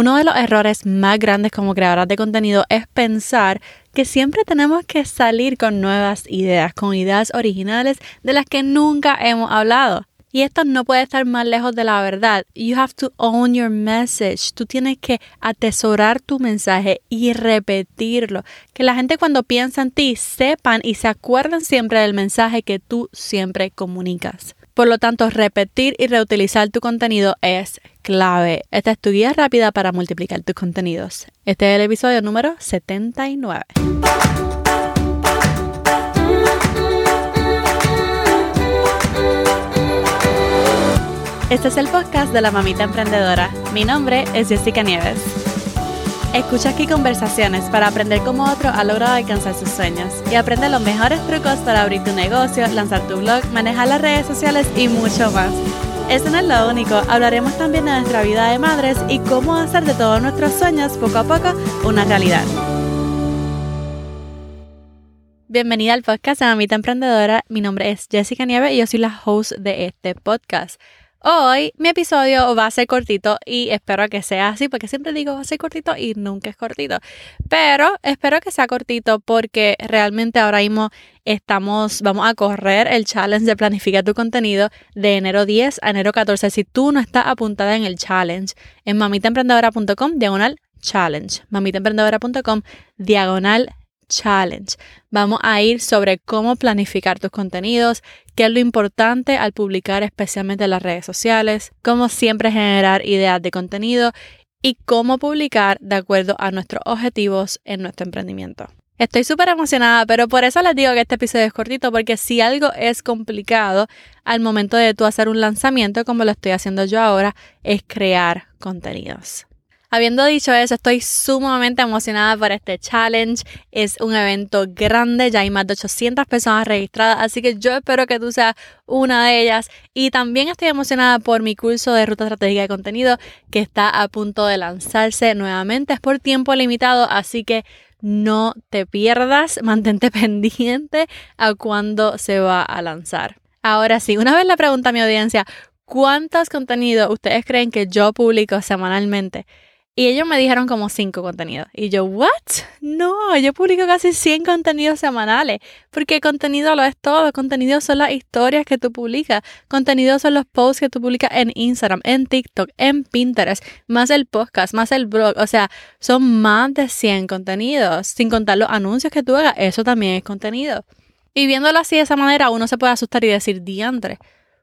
Uno de los errores más grandes como creadoras de contenido es pensar que siempre tenemos que salir con nuevas ideas, con ideas originales de las que nunca hemos hablado. Y esto no puede estar más lejos de la verdad. You have to own your message. Tú tienes que atesorar tu mensaje y repetirlo. Que la gente cuando piensa en ti sepan y se acuerden siempre del mensaje que tú siempre comunicas. Por lo tanto, repetir y reutilizar tu contenido es clave. Esta es tu guía rápida para multiplicar tus contenidos. Este es el episodio número 79. Este es el podcast de la mamita emprendedora. Mi nombre es Jessica Nieves. Escucha aquí conversaciones para aprender cómo otro ha logrado alcanzar sus sueños y aprende los mejores trucos para abrir tu negocio, lanzar tu blog, manejar las redes sociales y mucho más. Eso no es lo único, hablaremos también de nuestra vida de madres y cómo hacer de todos nuestros sueños poco a poco una realidad. Bienvenida al podcast de Mamita Emprendedora. Mi nombre es Jessica Nieves y yo soy la host de este podcast. Hoy mi episodio va a ser cortito y espero que sea así, porque siempre digo va a ser cortito y nunca es cortito. Pero espero que sea cortito porque realmente ahora mismo estamos, vamos a correr el challenge de planificar tu contenido de enero 10 a enero 14. Si tú no estás apuntada en el challenge, en mamitaemprendedora.com diagonal challenge. mamitaemprendedora.com diagonal Challenge. Vamos a ir sobre cómo planificar tus contenidos, qué es lo importante al publicar especialmente en las redes sociales, cómo siempre generar ideas de contenido y cómo publicar de acuerdo a nuestros objetivos en nuestro emprendimiento. Estoy súper emocionada, pero por eso les digo que este episodio es cortito, porque si algo es complicado al momento de tú hacer un lanzamiento, como lo estoy haciendo yo ahora, es crear contenidos. Habiendo dicho eso, estoy sumamente emocionada por este challenge. Es un evento grande, ya hay más de 800 personas registradas, así que yo espero que tú seas una de ellas. Y también estoy emocionada por mi curso de ruta estratégica de contenido que está a punto de lanzarse nuevamente. Es por tiempo limitado, así que no te pierdas, mantente pendiente a cuándo se va a lanzar. Ahora sí, una vez le pregunto a mi audiencia, ¿cuántos contenidos ustedes creen que yo publico semanalmente? Y ellos me dijeron como cinco contenidos. Y yo, ¿what? No, yo publico casi 100 contenidos semanales. Porque contenido lo es todo. Contenido son las historias que tú publicas. Contenido son los posts que tú publicas en Instagram, en TikTok, en Pinterest. Más el podcast, más el blog. O sea, son más de 100 contenidos. Sin contar los anuncios que tú hagas. Eso también es contenido. Y viéndolo así de esa manera, uno se puede asustar y decir, diantre,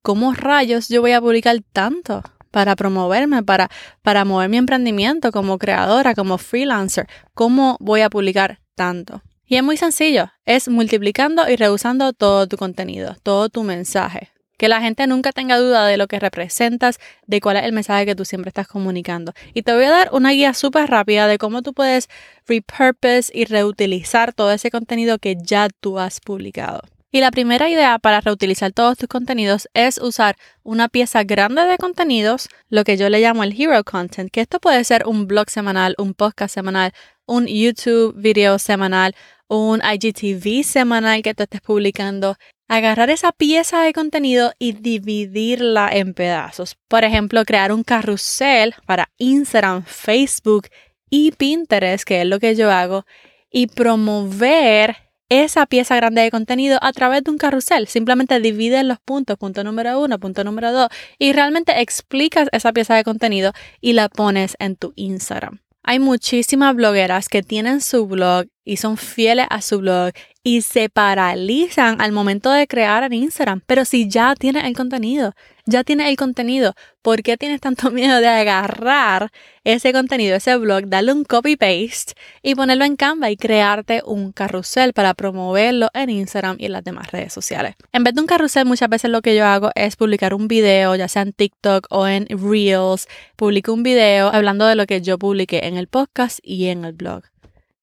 ¿cómo rayos yo voy a publicar tanto? Para promoverme, para, para mover mi emprendimiento como creadora, como freelancer. ¿Cómo voy a publicar tanto? Y es muy sencillo, es multiplicando y reusando todo tu contenido, todo tu mensaje. Que la gente nunca tenga duda de lo que representas, de cuál es el mensaje que tú siempre estás comunicando. Y te voy a dar una guía súper rápida de cómo tú puedes repurpose y reutilizar todo ese contenido que ya tú has publicado. Y la primera idea para reutilizar todos tus contenidos es usar una pieza grande de contenidos, lo que yo le llamo el hero content, que esto puede ser un blog semanal, un podcast semanal, un YouTube video semanal, un IGTV semanal que tú estés publicando. Agarrar esa pieza de contenido y dividirla en pedazos. Por ejemplo, crear un carrusel para Instagram, Facebook y Pinterest, que es lo que yo hago, y promover esa pieza grande de contenido a través de un carrusel. Simplemente divides los puntos, punto número uno, punto número dos, y realmente explicas esa pieza de contenido y la pones en tu Instagram. Hay muchísimas blogueras que tienen su blog y son fieles a su blog y se paralizan al momento de crear en Instagram. Pero si ya tienes el contenido, ya tienes el contenido, ¿por qué tienes tanto miedo de agarrar ese contenido, ese blog, darle un copy-paste y ponerlo en Canva y crearte un carrusel para promoverlo en Instagram y en las demás redes sociales? En vez de un carrusel, muchas veces lo que yo hago es publicar un video, ya sea en TikTok o en Reels, publico un video hablando de lo que yo publiqué en el podcast y en el blog.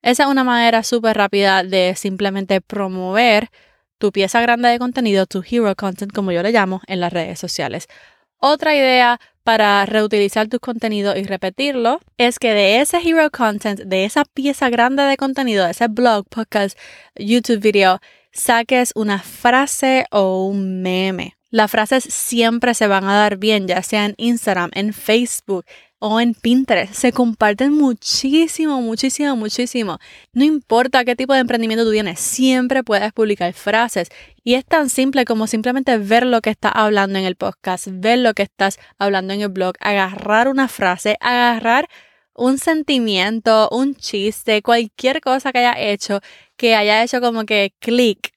Esa es una manera súper rápida de simplemente promover tu pieza grande de contenido, tu hero content, como yo le llamo, en las redes sociales. Otra idea para reutilizar tus contenidos y repetirlo es que de ese hero content, de esa pieza grande de contenido, de ese blog, podcast, YouTube video, saques una frase o un meme. Las frases siempre se van a dar bien, ya sea en Instagram, en Facebook o en Pinterest. Se comparten muchísimo, muchísimo, muchísimo. No importa qué tipo de emprendimiento tú tienes, siempre puedes publicar frases. Y es tan simple como simplemente ver lo que estás hablando en el podcast, ver lo que estás hablando en el blog, agarrar una frase, agarrar un sentimiento, un chiste, cualquier cosa que haya hecho, que haya hecho como que clic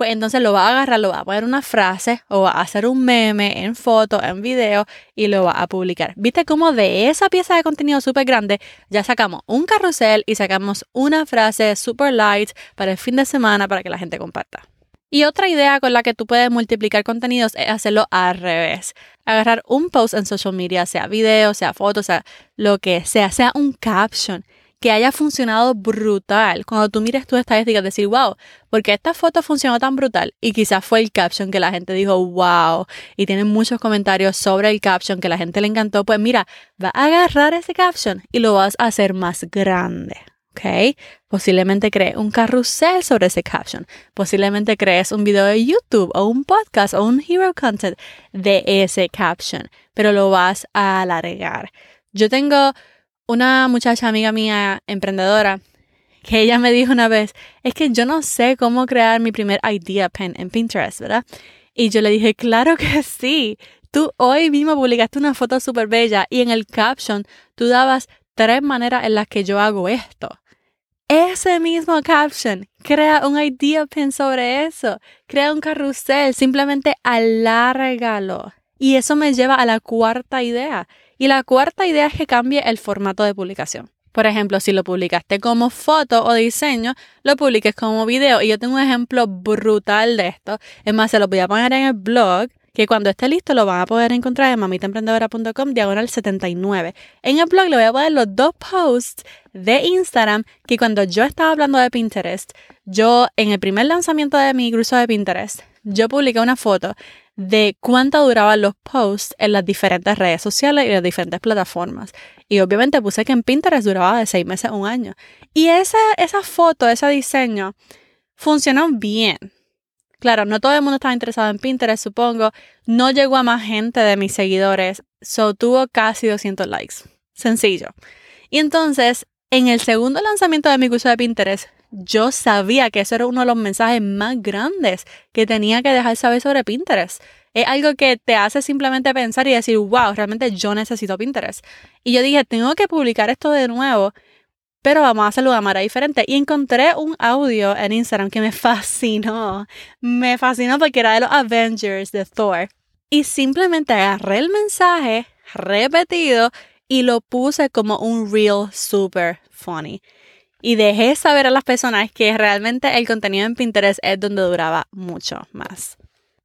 pues entonces lo va a agarrar, lo va a poner una frase o va a hacer un meme en foto, en video y lo va a publicar. ¿Viste cómo de esa pieza de contenido súper grande ya sacamos un carrusel y sacamos una frase super light para el fin de semana para que la gente comparta? Y otra idea con la que tú puedes multiplicar contenidos es hacerlo al revés. Agarrar un post en social media, sea video, sea foto, sea lo que sea, sea un caption que haya funcionado brutal. Cuando tú mires tu estadística, decir, wow, porque esta foto funcionó tan brutal. Y quizás fue el caption que la gente dijo, wow. Y tienen muchos comentarios sobre el caption que la gente le encantó. Pues mira, va a agarrar ese caption y lo vas a hacer más grande. ¿ok? Posiblemente crees un carrusel sobre ese caption. Posiblemente crees un video de YouTube o un podcast o un hero content de ese caption, pero lo vas a alargar. Yo tengo una muchacha amiga mía, emprendedora, que ella me dijo una vez, es que yo no sé cómo crear mi primer idea pen en Pinterest, ¿verdad? Y yo le dije, claro que sí. Tú hoy mismo publicaste una foto súper bella y en el caption tú dabas tres maneras en las que yo hago esto. Ese mismo caption, crea un idea pen sobre eso, crea un carrusel, simplemente alárgalo. Y eso me lleva a la cuarta idea. Y la cuarta idea es que cambie el formato de publicación. Por ejemplo, si lo publicaste como foto o diseño, lo publiques como video. Y yo tengo un ejemplo brutal de esto. Es más, se lo voy a poner en el blog, que cuando esté listo lo van a poder encontrar en mamitaemprendedora.com diagonal 79. En el blog le voy a poner los dos posts de Instagram que cuando yo estaba hablando de Pinterest, yo en el primer lanzamiento de mi curso de Pinterest, yo publiqué una foto de cuánto duraban los posts en las diferentes redes sociales y las diferentes plataformas. Y obviamente puse que en Pinterest duraba de seis meses a un año. Y esa, esa foto, ese diseño, funcionó bien. Claro, no todo el mundo estaba interesado en Pinterest, supongo. No llegó a más gente de mis seguidores. So tuvo casi 200 likes. Sencillo. Y entonces, en el segundo lanzamiento de mi curso de Pinterest, yo sabía que eso era uno de los mensajes más grandes que tenía que dejar saber sobre Pinterest. Es algo que te hace simplemente pensar y decir, wow, realmente yo necesito Pinterest. Y yo dije, tengo que publicar esto de nuevo, pero vamos a hacerlo de manera diferente. Y encontré un audio en Instagram que me fascinó. Me fascinó porque era de los Avengers de Thor. Y simplemente agarré el mensaje repetido y lo puse como un real super funny y dejé saber a las personas que realmente el contenido en Pinterest es donde duraba mucho más.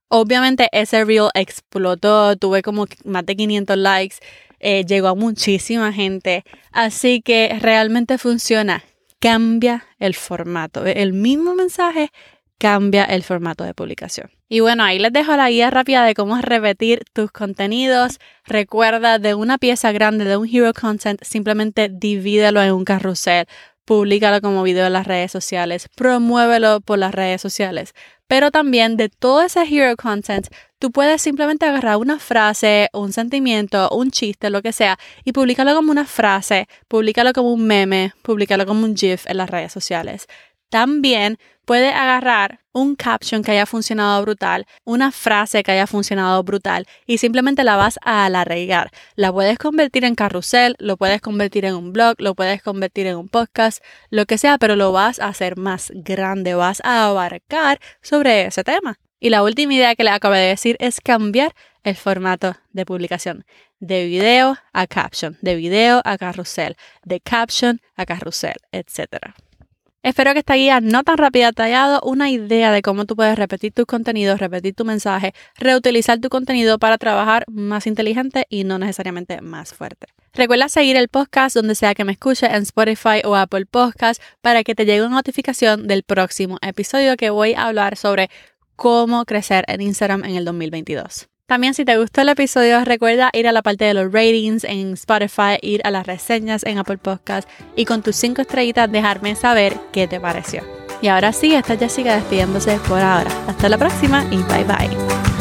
Obviamente ese reel explotó, tuve como más de 500 likes, eh, llegó a muchísima gente, así que realmente funciona. Cambia el formato. El mismo mensaje cambia el formato de publicación. Y bueno, ahí les dejo la guía rápida de cómo repetir tus contenidos. Recuerda de una pieza grande, de un hero content, simplemente divídelo en un carrusel públicalo como video en las redes sociales, promuévelo por las redes sociales. Pero también de todo ese hero content, tú puedes simplemente agarrar una frase, un sentimiento, un chiste, lo que sea, y publicarlo como una frase, publicarlo como un meme, publicarlo como un GIF en las redes sociales. También puede agarrar un caption que haya funcionado brutal, una frase que haya funcionado brutal y simplemente la vas a alargar. La puedes convertir en carrusel, lo puedes convertir en un blog, lo puedes convertir en un podcast, lo que sea, pero lo vas a hacer más grande, vas a abarcar sobre ese tema. Y la última idea que le acabo de decir es cambiar el formato de publicación. De video a caption, de video a carrusel, de caption a carrusel, etc. Espero que esta guía no tan rápida te haya dado una idea de cómo tú puedes repetir tus contenidos, repetir tu mensaje, reutilizar tu contenido para trabajar más inteligente y no necesariamente más fuerte. Recuerda seguir el podcast donde sea que me escuche en Spotify o Apple Podcast para que te llegue una notificación del próximo episodio que voy a hablar sobre cómo crecer en Instagram en el 2022. También si te gustó el episodio, recuerda ir a la parte de los ratings en Spotify, ir a las reseñas en Apple Podcast y con tus 5 estrellitas dejarme saber qué te pareció. Y ahora sí, esta Jessica despidiéndose por ahora. Hasta la próxima y bye bye.